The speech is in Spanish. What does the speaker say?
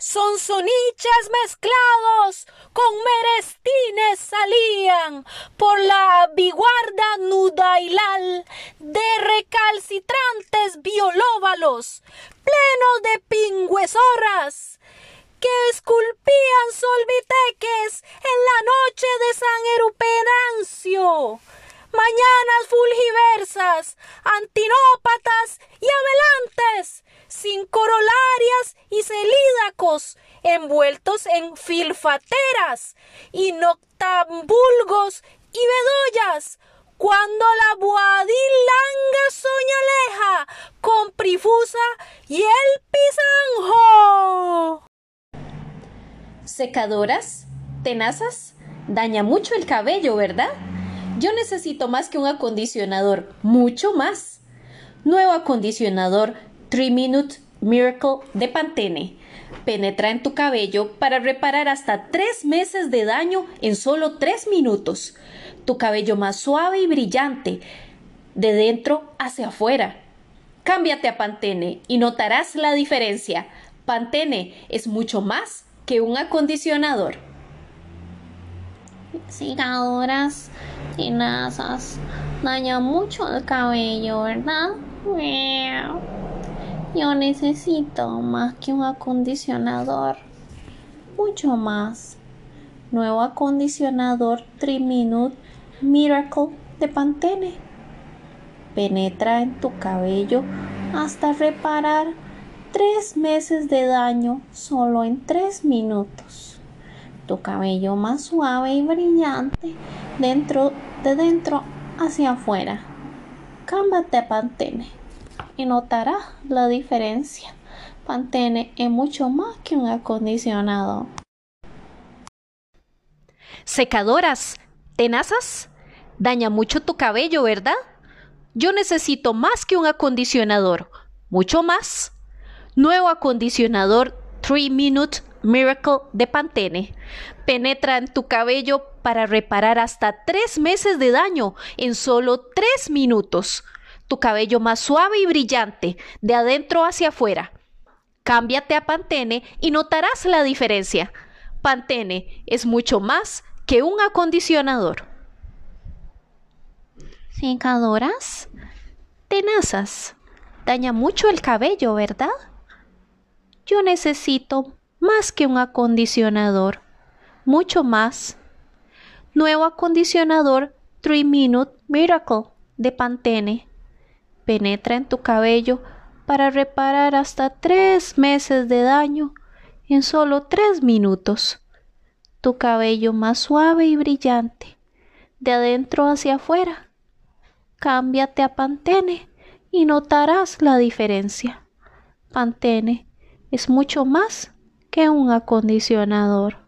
sonsoniches mezclados con merestines salían por la biguarda nudailal de recalcitrantes biolóvalos, plenos de pingüesorras que esculpían solviteques en la noche de San Erupenancio. Mañanas fulgiversas, antinópatas y abelantes, sin corolarias y celídacos, envueltos en filfateras y noctambulgos y bedollas, cuando la boadilanga soñaleja con prifusa y el pisanjo. Secadoras, tenazas, daña mucho el cabello, ¿verdad? Yo necesito más que un acondicionador, mucho más. Nuevo acondicionador 3 Minute Miracle de Pantene. Penetra en tu cabello para reparar hasta 3 meses de daño en solo 3 minutos. Tu cabello más suave y brillante, de dentro hacia afuera. Cámbiate a Pantene y notarás la diferencia. Pantene es mucho más que un acondicionador. Cicadoras, tenazas, daña mucho el cabello, ¿verdad? Yo necesito más que un acondicionador, mucho más. Nuevo acondicionador 3 Minute Miracle de Pantene. Penetra en tu cabello hasta reparar tres meses de daño solo en tres minutos. Tu cabello más suave y brillante dentro de dentro hacia afuera. Cámbate a Pantene y notarás la diferencia. Pantene es mucho más que un acondicionador. Secadoras, tenazas, daña mucho tu cabello, ¿verdad? Yo necesito más que un acondicionador, mucho más. Nuevo acondicionador 3 Minute Miracle de Pantene. Penetra en tu cabello para reparar hasta 3 meses de daño en solo 3 minutos. Tu cabello más suave y brillante, de adentro hacia afuera. Cámbiate a Pantene y notarás la diferencia. Pantene es mucho más que un acondicionador. Secadoras, tenazas, daña mucho el cabello, ¿verdad? Yo necesito más que un acondicionador, mucho más. Nuevo acondicionador 3 Minute Miracle de Pantene. Penetra en tu cabello para reparar hasta 3 meses de daño en solo 3 minutos. Tu cabello más suave y brillante, de adentro hacia afuera. Cámbiate a Pantene y notarás la diferencia. Pantene es mucho más que un acondicionador.